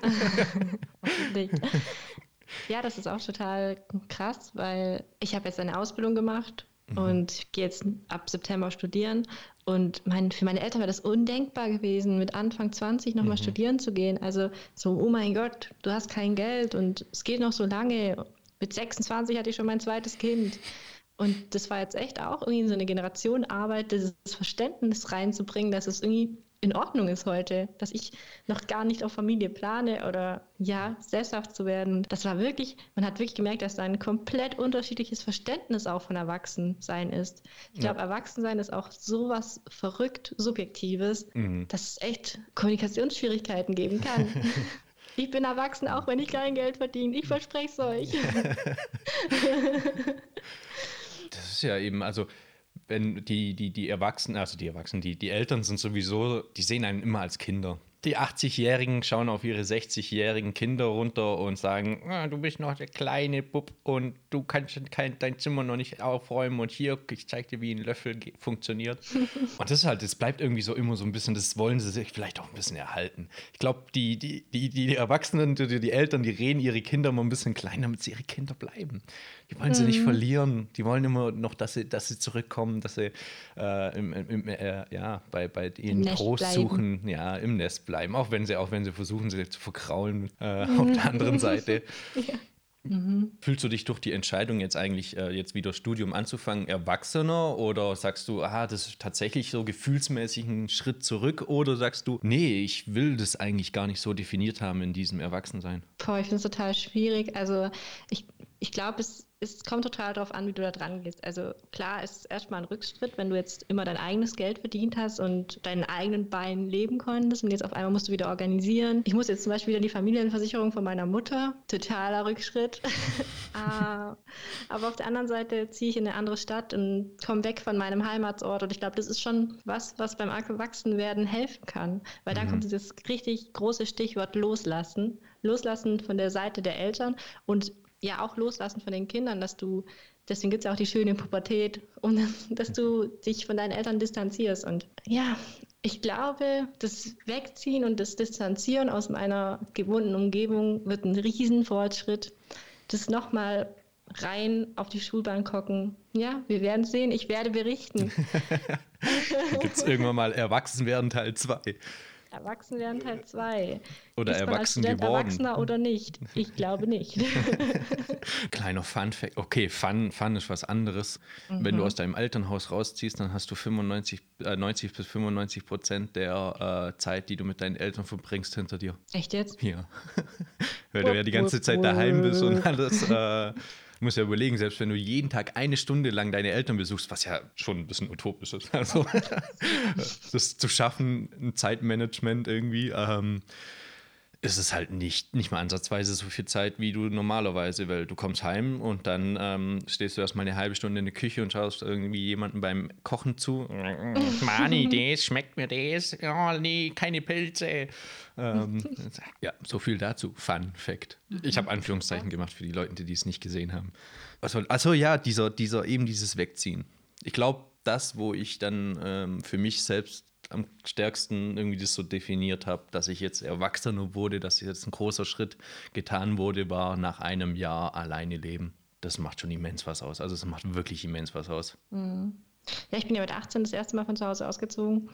Ja, das ist auch total krass, weil ich habe jetzt eine Ausbildung gemacht und gehe jetzt ab September studieren. Und mein, für meine Eltern wäre das undenkbar gewesen, mit Anfang 20 nochmal studieren zu gehen. Also so, oh mein Gott, du hast kein Geld und es geht noch so lange. Mit 26 hatte ich schon mein zweites Kind. Und das war jetzt echt auch irgendwie so eine Generationenarbeit, dieses Verständnis reinzubringen, dass es irgendwie in Ordnung ist heute, dass ich noch gar nicht auf Familie plane oder ja, sesshaft zu werden. Das war wirklich, man hat wirklich gemerkt, dass da ein komplett unterschiedliches Verständnis auch von Erwachsensein ist. Ich glaube, Erwachsensein ist auch sowas verrückt Subjektives, dass es echt Kommunikationsschwierigkeiten geben kann. Ich bin erwachsen, auch wenn ich kein Geld verdiene. Ich verspreche es euch. Das ist ja eben, also wenn die, die, die Erwachsenen, also die Erwachsenen, die, die Eltern sind sowieso, die sehen einen immer als Kinder. die 80-Jährigen schauen auf ihre 60-jährigen Kinder runter und sagen, ah, du bist noch der kleine Bub und du kannst kein, dein Zimmer noch nicht aufräumen und hier, ich zeig dir, wie ein Löffel funktioniert. und das ist halt, das bleibt irgendwie so immer so ein bisschen, das wollen sie sich vielleicht auch ein bisschen erhalten. Ich glaube, die, die, die, die Erwachsenen, die, die Eltern, die reden ihre Kinder mal ein bisschen klein, damit sie ihre Kinder bleiben. Die wollen sie nicht mhm. verlieren. Die wollen immer noch, dass sie, dass sie zurückkommen, dass sie äh, im, im, äh, ja, bei, bei ihnen Trost suchen, ja, im Nest bleiben. Auch wenn sie, auch wenn sie versuchen, sie zu verkraulen äh, auf der anderen Seite. ja. Mhm. Fühlst du dich durch die Entscheidung jetzt eigentlich äh, jetzt wieder Studium anzufangen erwachsener oder sagst du, ah, das ist tatsächlich so gefühlsmäßig ein Schritt zurück oder sagst du, nee, ich will das eigentlich gar nicht so definiert haben in diesem Erwachsensein? Boah, ich finde es total schwierig. Also ich, ich glaube, es es kommt total darauf an, wie du da dran gehst. Also klar ist es erstmal ein Rückschritt, wenn du jetzt immer dein eigenes Geld verdient hast und deinen eigenen Beinen leben konntest und jetzt auf einmal musst du wieder organisieren. Ich muss jetzt zum Beispiel wieder die Familienversicherung von meiner Mutter. Totaler Rückschritt. Ah, aber auf der anderen Seite ziehe ich in eine andere Stadt und komme weg von meinem Heimatsort und ich glaube, das ist schon was, was beim Erwachsenwerden helfen kann. Weil dann mhm. kommt dieses richtig große Stichwort loslassen. Loslassen von der Seite der Eltern und ja auch loslassen von den Kindern, dass du, deswegen gibt es ja auch die schöne Pubertät, um, dass du dich von deinen Eltern distanzierst. Und ja, ich glaube, das Wegziehen und das Distanzieren aus meiner gewohnten Umgebung wird ein Riesenfortschritt. Das nochmal rein auf die Schulbank gucken. Ja, wir werden sehen. Ich werde berichten. Gibt es irgendwann mal Erwachsenwerden Teil 2? Erwachsen werden Teil 2. Oder Ist erwachsen man als geworden. Erwachsener oder nicht? Ich glaube nicht. Kleiner Fun-Fact. Okay, Fun, Fun ist was anderes. Mhm. Wenn du mhm. aus deinem Elternhaus rausziehst, dann hast du 95, äh, 90 bis 95 Prozent der äh, Zeit, die du mit deinen Eltern verbringst, hinter dir. Echt jetzt? Ja. Weil du ja die ganze Zeit daheim bist und alles. Äh, musst ja überlegen, selbst wenn du jeden Tag eine Stunde lang deine Eltern besuchst, was ja schon ein bisschen utopisch ist, also das zu schaffen, ein Zeitmanagement irgendwie, ähm, ist es halt nicht, nicht mal ansatzweise so viel Zeit, wie du normalerweise, weil du kommst heim und dann ähm, stehst du erstmal eine halbe Stunde in der Küche und schaust irgendwie jemanden beim Kochen zu. Mani, das schmeckt mir das. Oh, nee, keine Pilze. Ähm, ja, so viel dazu. Fun Fact. Ich habe Anführungszeichen gemacht für die Leute, die es nicht gesehen haben. Also, also ja, dieser, dieser, eben dieses Wegziehen. Ich glaube, das, wo ich dann ähm, für mich selbst am stärksten irgendwie das so definiert habe, dass ich jetzt erwachsener wurde, dass jetzt ein großer Schritt getan wurde, war nach einem Jahr alleine leben. Das macht schon immens was aus. Also es macht wirklich immens was aus. Mhm. Ja, ich bin ja mit 18 das erste Mal von zu Hause ausgezogen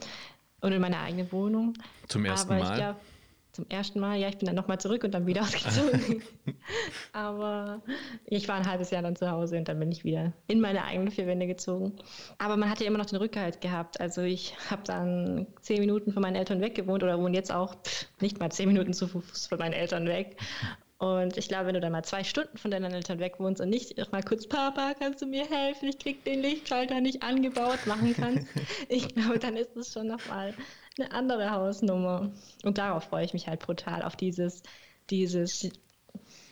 und in meine eigene Wohnung. Zum ersten Aber Mal? Zum ersten Mal. Ja, ich bin dann nochmal zurück und dann wieder ausgezogen. Aber ich war ein halbes Jahr dann zu Hause und dann bin ich wieder in meine eigenen vier Wände gezogen. Aber man hat ja immer noch den Rückhalt gehabt. Also ich habe dann zehn Minuten von meinen Eltern weg gewohnt oder wohne jetzt auch pff, nicht mal zehn Minuten zu Fuß von meinen Eltern weg. Und ich glaube, wenn du dann mal zwei Stunden von deinen Eltern weg wohnst und nicht mal kurz, Papa, kannst du mir helfen? Ich krieg den Lichtschalter nicht angebaut machen kannst. ich glaube, dann ist es schon nochmal eine andere Hausnummer. Und darauf freue ich mich halt brutal, auf dieses, dieses,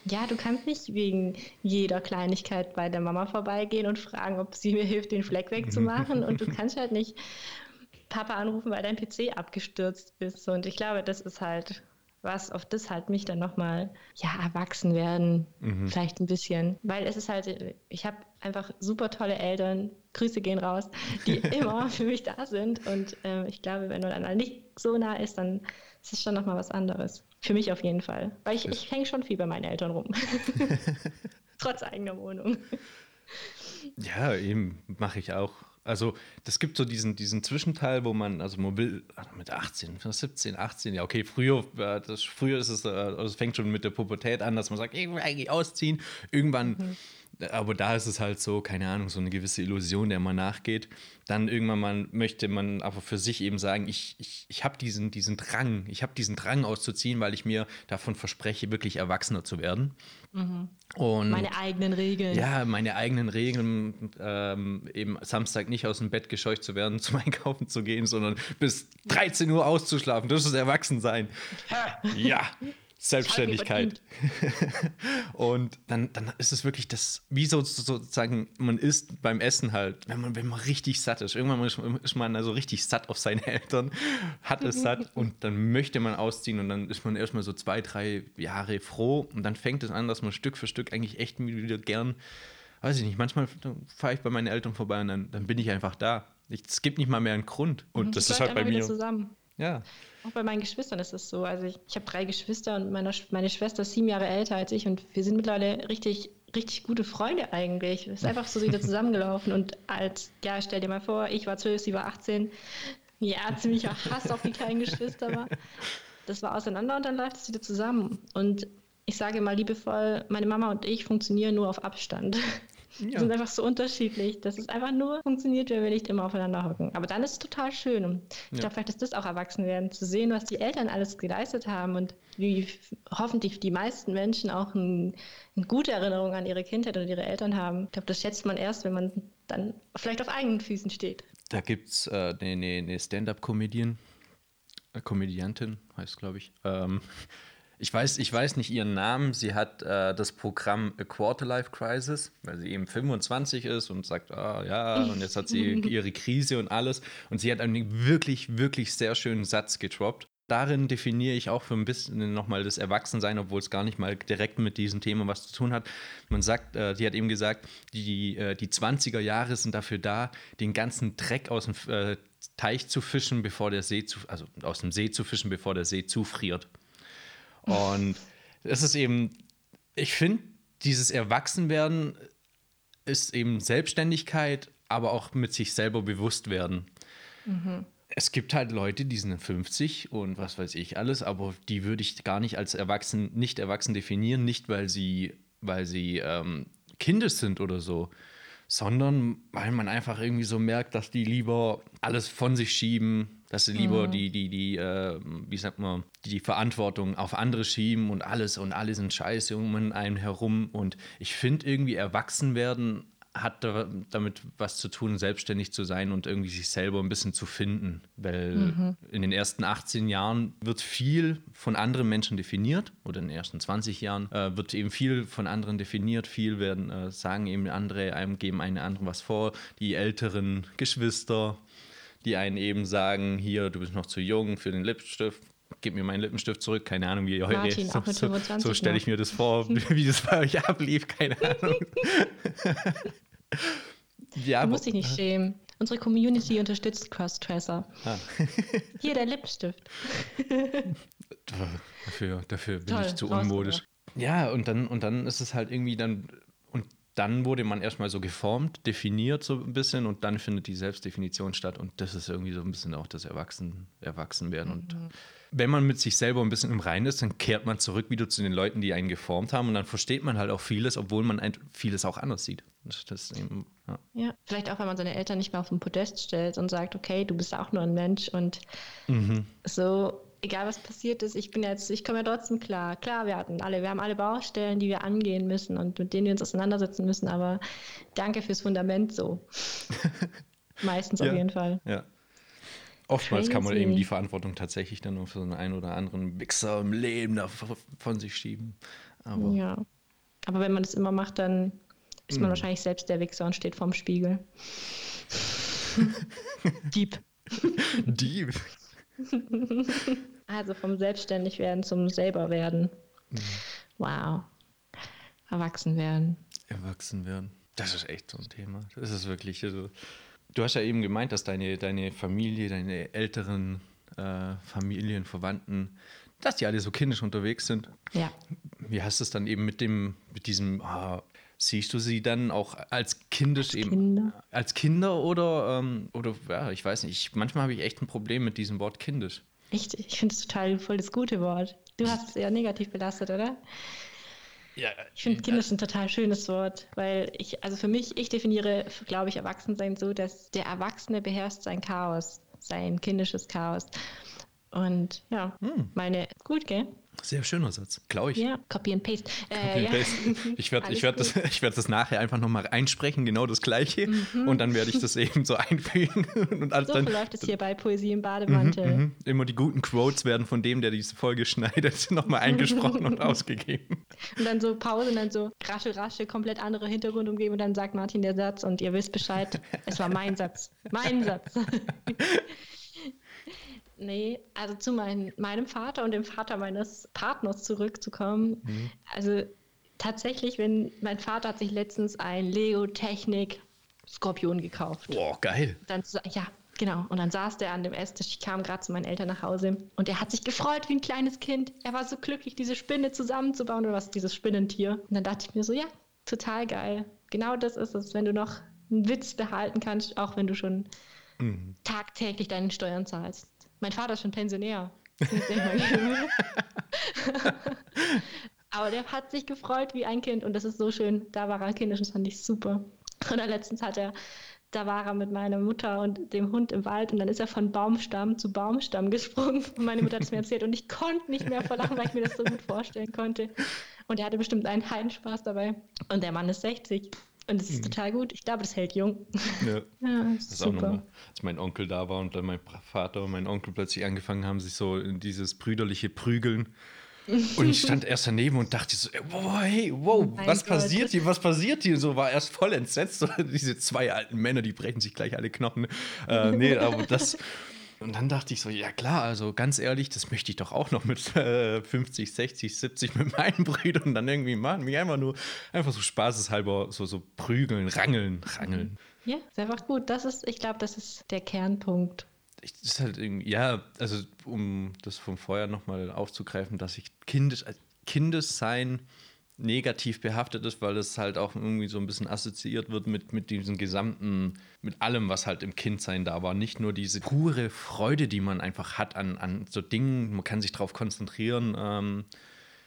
ja, du kannst nicht wegen jeder Kleinigkeit bei der Mama vorbeigehen und fragen, ob sie mir hilft, den Fleck wegzumachen. und du kannst halt nicht Papa anrufen, weil dein PC abgestürzt ist. Und ich glaube, das ist halt was, auf das halt mich dann nochmal, ja, erwachsen werden, mhm. vielleicht ein bisschen. Weil es ist halt, ich habe einfach super tolle Eltern, Grüße gehen raus, die immer für mich da sind. Und äh, ich glaube, wenn man dann nicht so nah ist, dann ist es schon nochmal was anderes. Für mich auf jeden Fall. Weil ich, ich hänge schon viel bei meinen Eltern rum. Trotz eigener Wohnung. Ja, eben mache ich auch. Also das gibt so diesen, diesen Zwischenteil, wo man, also man will mit 18, 17, 18, ja okay, früher, das, früher ist es, äh, also es fängt schon mit der Pubertät an, dass man sagt, ich will eigentlich ausziehen. Irgendwann mhm aber da ist es halt so, keine Ahnung, so eine gewisse Illusion, der man nachgeht. Dann irgendwann mal möchte man aber für sich eben sagen, ich, ich, ich habe diesen, diesen Drang, ich habe diesen Drang auszuziehen, weil ich mir davon verspreche, wirklich erwachsener zu werden. Mhm. Und meine eigenen Regeln. Ja, meine eigenen Regeln, ähm, eben Samstag nicht aus dem Bett gescheucht zu werden, zum Einkaufen zu gehen, sondern bis 13 Uhr auszuschlafen. Das ist Erwachsensein. ja. Selbstständigkeit. und dann, dann ist es wirklich das, wie so, sozusagen, man isst beim Essen halt, wenn man, wenn man richtig satt ist. Irgendwann ist, man also richtig satt auf seine Eltern, hat es satt und dann möchte man ausziehen und dann ist man erstmal so zwei, drei Jahre froh und dann fängt es an, dass man Stück für Stück eigentlich echt wieder gern, weiß ich nicht, manchmal fahre ich bei meinen Eltern vorbei und dann, dann bin ich einfach da. es gibt nicht mal mehr einen Grund. Und das, das ist halt bei mir. Zusammen. Ja. Auch bei meinen Geschwistern ist es so. Also ich, ich habe drei Geschwister und meine, meine Schwester ist sieben Jahre älter als ich und wir sind mittlerweile richtig, richtig gute Freunde eigentlich. Es ist einfach so wieder zusammengelaufen und als, ja, stell dir mal vor, ich war zwölf, sie war 18. Ja, ziemlicher Hass auf die kleinen Geschwister war. Das war auseinander und dann läuft es wieder zusammen. Und ich sage mal liebevoll, meine Mama und ich funktionieren nur auf Abstand. Ja. Wir sind einfach so unterschiedlich, dass es einfach nur funktioniert, wenn wir nicht immer aufeinander hocken. Aber dann ist es total schön. Und ich ja. glaube, vielleicht ist das auch Erwachsenwerden, zu sehen, was die Eltern alles geleistet haben und wie hoffentlich die meisten Menschen auch ein, eine gute Erinnerung an ihre Kindheit und ihre Eltern haben. Ich glaube, das schätzt man erst, wenn man dann vielleicht auf eigenen Füßen steht. Da gibt es äh, eine, eine Stand-up-Comedian, äh, Komödiantin heißt, glaube ich. Ähm, ich weiß, ich weiß nicht ihren Namen. Sie hat äh, das Programm A Quarter Life Crisis, weil sie eben 25 ist und sagt, ah ja, und jetzt hat sie ihre Krise und alles. Und sie hat einen wirklich, wirklich sehr schönen Satz getroppt. Darin definiere ich auch für ein bisschen nochmal das Erwachsensein, obwohl es gar nicht mal direkt mit diesem Thema was zu tun hat. Man sagt, äh, die hat eben gesagt, die, äh, die 20er Jahre sind dafür da, den ganzen Dreck aus dem äh, Teich zu fischen, bevor der See zu, also aus dem See zu fischen, bevor der See zufriert. Und es ist eben, ich finde, dieses Erwachsenwerden ist eben Selbstständigkeit, aber auch mit sich selber bewusst werden. Mhm. Es gibt halt Leute, die sind 50 und was weiß ich alles, aber die würde ich gar nicht als erwachsen, nicht erwachsen definieren, nicht weil sie, weil sie ähm, Kinder sind oder so, sondern weil man einfach irgendwie so merkt, dass die lieber alles von sich schieben, dass sie lieber mhm. die, die, die, äh, wie sagt man, die Verantwortung auf andere schieben und alles und alle sind scheiße um einen herum. Und ich finde irgendwie erwachsen werden hat damit was zu tun, selbstständig zu sein und irgendwie sich selber ein bisschen zu finden. Weil mhm. in den ersten 18 Jahren wird viel von anderen Menschen definiert oder in den ersten 20 Jahren äh, wird eben viel von anderen definiert. Viel werden äh, sagen eben andere, einem geben eine anderen was vor. Die älteren Geschwister, die einen eben sagen, hier, du bist noch zu jung für den Lippenstift, gib mir meinen Lippenstift zurück, keine Ahnung, wie ihr heute so, so, so stelle ich mir das vor, wie das bei euch ablief, keine Ahnung. ja, du musst dich nicht schämen. Unsere Community unterstützt Crossdresser. Ah. Hier der Lippenstift. dafür, dafür bin Toll, ich zu unmodisch. Ja, und dann, und dann ist es halt irgendwie dann dann wurde man erstmal so geformt, definiert so ein bisschen und dann findet die Selbstdefinition statt und das ist irgendwie so ein bisschen auch das Erwachsen, Erwachsenwerden. Mhm. Und wenn man mit sich selber ein bisschen im Reinen ist, dann kehrt man zurück wieder zu den Leuten, die einen geformt haben und dann versteht man halt auch vieles, obwohl man vieles auch anders sieht. Das eben, ja. ja. vielleicht auch, wenn man seine Eltern nicht mehr auf den Podest stellt und sagt, okay, du bist auch nur ein Mensch und mhm. so egal was passiert ist, ich bin jetzt, ich komme ja trotzdem klar. Klar, wir hatten alle, wir haben alle Baustellen, die wir angehen müssen und mit denen wir uns auseinandersetzen müssen, aber danke fürs Fundament so. Meistens ja, auf jeden Fall. Ja. Oftmals Crazy. kann man eben die Verantwortung tatsächlich dann nur für so einen, einen oder anderen Wichser im Leben da von sich schieben. Aber ja. Aber wenn man das immer macht, dann ist man mm. wahrscheinlich selbst der Wichser und steht vorm Spiegel. Dieb. Dieb. Also vom Selbstständigwerden zum Selberwerden. Mhm. Wow. Erwachsen werden. Erwachsen werden. Das ist echt so ein Thema. Das ist wirklich. Also, du hast ja eben gemeint, dass deine, deine Familie, deine älteren äh, Familien, Verwandten, dass die alle so kindisch unterwegs sind. Ja. Wie hast du es dann eben mit dem, mit diesem, oh, siehst du sie dann auch als kindisch als eben Kinder? als Kinder oder, ähm, oder ja, ich weiß nicht, manchmal habe ich echt ein Problem mit diesem Wort kindisch. Echt? Ich finde es total voll das gute Wort. Du hast es eher negativ belastet, oder? Ja, ich finde Kind ist ein total schönes Wort, weil ich, also für mich, ich definiere, glaube ich, Erwachsensein so, dass der Erwachsene beherrscht sein Chaos, sein kindisches Chaos. Und ja, hm. meine, gut, gell? Sehr schöner Satz, glaube ich. Ja, Copy and Paste. Copy and paste. Ich werde werd das, werd das nachher einfach nochmal einsprechen, genau das Gleiche. Mhm. Und dann werde ich das eben so einfügen. Und so dann, läuft es hier bei Poesie im Bademantel. Mhm, mhm. Immer die guten Quotes werden von dem, der diese Folge schneidet, nochmal eingesprochen und ausgegeben. Und dann so Pause und dann so raschel, raschel, komplett andere Hintergrundumgebung und dann sagt Martin der Satz und ihr wisst Bescheid, es war mein Satz. Mein Satz. Nee, also zu mein, meinem Vater und dem Vater meines Partners zurückzukommen. Mhm. Also tatsächlich, wenn mein Vater hat sich letztens ein Lego Technik Skorpion gekauft. Boah, geil. Dann, ja, genau. Und dann saß der an dem Esstisch. Ich kam gerade zu meinen Eltern nach Hause und er hat sich gefreut wie ein kleines Kind. Er war so glücklich, diese Spinne zusammenzubauen oder was, dieses Spinnentier. Und dann dachte ich mir so, ja, total geil. Genau das ist es, wenn du noch einen Witz behalten kannst, auch wenn du schon mhm. tagtäglich deine Steuern zahlst. Mein Vater ist schon Pensionär. Aber der hat sich gefreut wie ein Kind und das ist so schön. Da war er kindisch und das fand ich super. Und letztens hat er, da war er mit meiner Mutter und dem Hund im Wald und dann ist er von Baumstamm zu Baumstamm gesprungen. Und meine Mutter hat es mir erzählt und ich konnte nicht mehr verlangen, weil ich mir das so gut vorstellen konnte. Und er hatte bestimmt einen Heidenspaß dabei. Und der Mann ist 60. Und es ist mhm. total gut. Ich glaube, das hält jung. Ja, ja das ist super. auch nochmal, als mein Onkel da war und dann mein Vater und mein Onkel plötzlich angefangen haben, sich so in dieses brüderliche Prügeln. Und ich stand erst daneben und dachte so, wow, hey, wow, oh was Gott. passiert hier, was passiert hier? So war erst voll entsetzt. diese zwei alten Männer, die brechen sich gleich alle Knochen. Äh, nee, aber das, und dann dachte ich so, ja klar, also ganz ehrlich, das möchte ich doch auch noch mit äh, 50, 60, 70 mit meinen Brüdern dann irgendwie machen. Mich einfach nur, einfach so spaßeshalber so, so prügeln, rangeln, rangeln. Ja, ist einfach gut. Das ist, ich glaube, das ist der Kernpunkt. Ich, das ist halt irgendwie, ja, also um das vom Vorher nochmal aufzugreifen, dass ich Kindes, Kindessein negativ behaftet ist, weil es halt auch irgendwie so ein bisschen assoziiert wird mit, mit diesem gesamten, mit allem, was halt im Kindsein da war. Nicht nur diese pure Freude, die man einfach hat an, an so Dingen, man kann sich darauf konzentrieren. Ähm,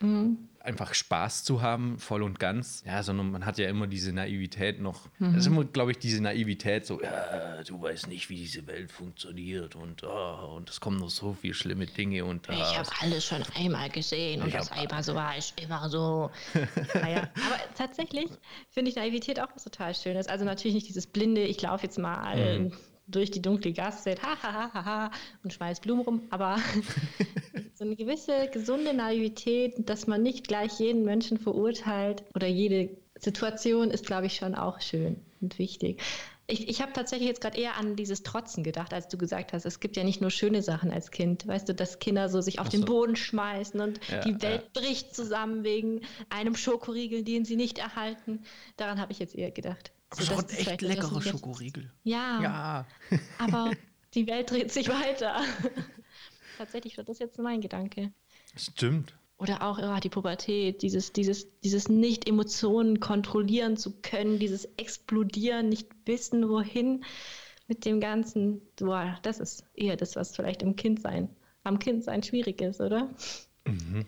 mhm einfach Spaß zu haben, voll und ganz. Ja, sondern man hat ja immer diese Naivität noch. Mhm. Das ist immer, glaube ich, diese Naivität, so, ja, du weißt nicht, wie diese Welt funktioniert und, oh, und es kommen noch so viele schlimme Dinge und oh, Ich habe alles schon einmal gesehen und das einmal so war ich immer so. naja, aber tatsächlich finde ich Naivität auch was total Schönes. Also natürlich nicht dieses blinde, ich laufe jetzt mal. Mhm durch die dunkle Gasse, ha, ha, ha, ha, ha, und schmeißt Blumen rum, aber so eine gewisse gesunde Naivität, dass man nicht gleich jeden Menschen verurteilt oder jede Situation ist, glaube ich, schon auch schön und wichtig. Ich, ich habe tatsächlich jetzt gerade eher an dieses Trotzen gedacht, als du gesagt hast, es gibt ja nicht nur schöne Sachen als Kind. Weißt du, dass Kinder so sich auf so. den Boden schmeißen und ja, die Welt ja. bricht zusammen wegen einem Schokoriegel, den sie nicht erhalten. Daran habe ich jetzt eher gedacht. Aber so, das echt leckere Schokoriegel. Ja. Ja. aber die Welt dreht sich weiter. Tatsächlich wird das jetzt mein Gedanke. Stimmt. Oder auch ja, die Pubertät, dieses, dieses, dieses nicht Emotionen kontrollieren zu können, dieses Explodieren, nicht wissen, wohin mit dem Ganzen. Boah, das ist eher das, was vielleicht im Kindsein, am Kindsein schwierig ist, oder? Mhm.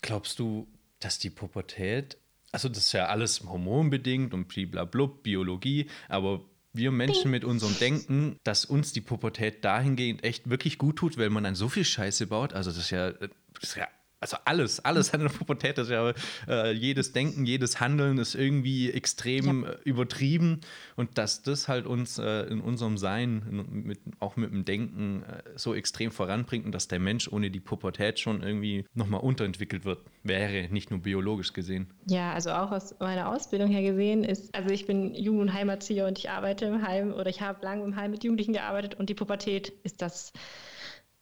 Glaubst du, dass die Pubertät also das ist ja alles hormonbedingt und blablabla, Biologie, aber wir Menschen mit unserem Denken, dass uns die Pubertät dahingehend echt wirklich gut tut, weil man dann so viel Scheiße baut. Also das ist ja, das ist ja also alles, alles an der Pubertät ist ja, äh, jedes Denken, jedes Handeln ist irgendwie extrem ja. äh, übertrieben und dass das halt uns äh, in unserem Sein, in, mit, auch mit dem Denken, äh, so extrem voranbringt und dass der Mensch ohne die Pubertät schon irgendwie nochmal unterentwickelt wird, wäre, nicht nur biologisch gesehen. Ja, also auch aus meiner Ausbildung her gesehen ist, also ich bin Jugend- und Heimerzieher und ich arbeite im Heim oder ich habe lange im Heim mit Jugendlichen gearbeitet und die Pubertät ist das,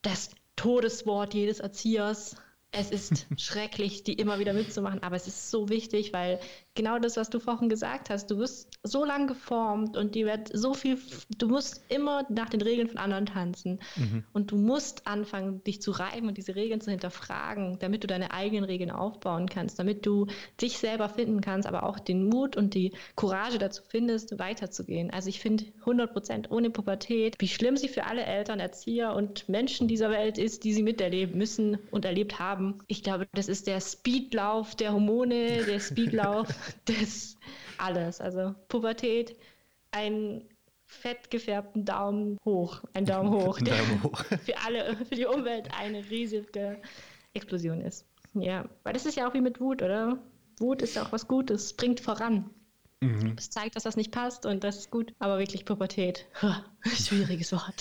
das Todeswort jedes Erziehers es ist schrecklich, die immer wieder mitzumachen, aber es ist so wichtig, weil genau das, was du vorhin gesagt hast, du wirst so lang geformt und die wird so viel, du musst immer nach den Regeln von anderen tanzen mhm. und du musst anfangen, dich zu reiben und diese Regeln zu hinterfragen, damit du deine eigenen Regeln aufbauen kannst, damit du dich selber finden kannst, aber auch den Mut und die Courage dazu findest, weiterzugehen. Also ich finde 100 Prozent ohne Pubertät, wie schlimm sie für alle Eltern, Erzieher und Menschen dieser Welt ist, die sie miterleben müssen und erlebt haben. Ich glaube, das ist der Speedlauf der Hormone, der Speedlauf des alles. Also Pubertät, ein fett gefärbten Daumen hoch, ein Daumen hoch. Daumen hoch. für alle, für die Umwelt eine riesige Explosion ist. Ja, weil das ist ja auch wie mit Wut, oder? Wut ist ja auch was Gutes, bringt voran. Mhm. Es zeigt, dass das nicht passt und das ist gut. Aber wirklich Pubertät. Schwieriges Wort.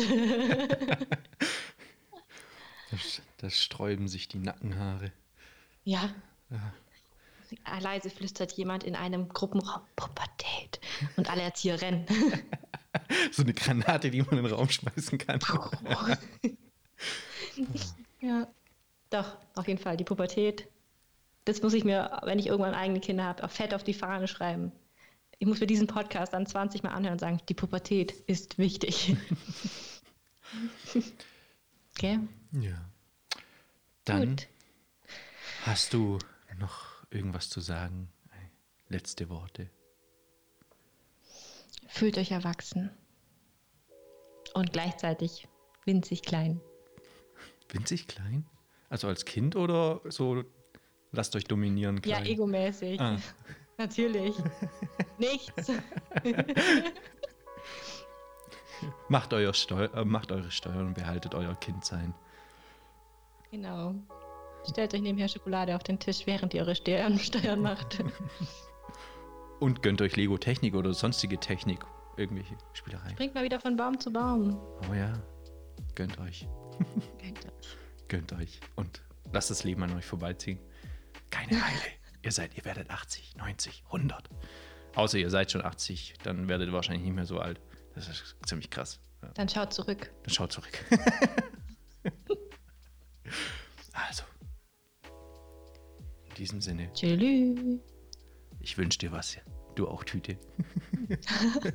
das, das sträuben sich die Nackenhaare. Ja. ja. Leise flüstert jemand in einem Gruppenraum Pubertät und alle Erzieher rennen. so eine Granate, die man in den Raum schmeißen kann. ja, doch, auf jeden Fall die Pubertät. Das muss ich mir, wenn ich irgendwann eigene Kinder habe, auch fett auf die Fahne schreiben. Ich muss mir diesen Podcast dann 20 Mal anhören und sagen, die Pubertät ist wichtig. okay? Ja. Dann Gut. hast du noch irgendwas zu sagen? Letzte Worte. Fühlt euch erwachsen und gleichzeitig winzig klein. Winzig klein? Also als Kind oder so lasst euch dominieren klein? Ja, egomäßig. Ah. Natürlich. Nichts. macht, euer Steu äh, macht eure Steuern und behaltet euer Kind sein. Genau. Stellt euch nebenher Schokolade auf den Tisch, während ihr eure Steuern, Steuern macht. Und gönnt euch Lego Technik oder sonstige Technik, irgendwelche Spielereien. Springt mal wieder von Baum zu Baum. Oh ja, gönnt euch. Gönnt euch. gönnt euch. Und lasst das Leben an euch vorbeiziehen. Keine Eile. ihr seid, ihr werdet 80, 90, 100. Außer ihr seid schon 80, dann werdet ihr wahrscheinlich nicht mehr so alt. Das ist ziemlich krass. Ja. Dann schaut zurück. Dann schaut zurück. also diesem Sinne. Tschüss. Ich wünsche dir was. Du auch Tüte.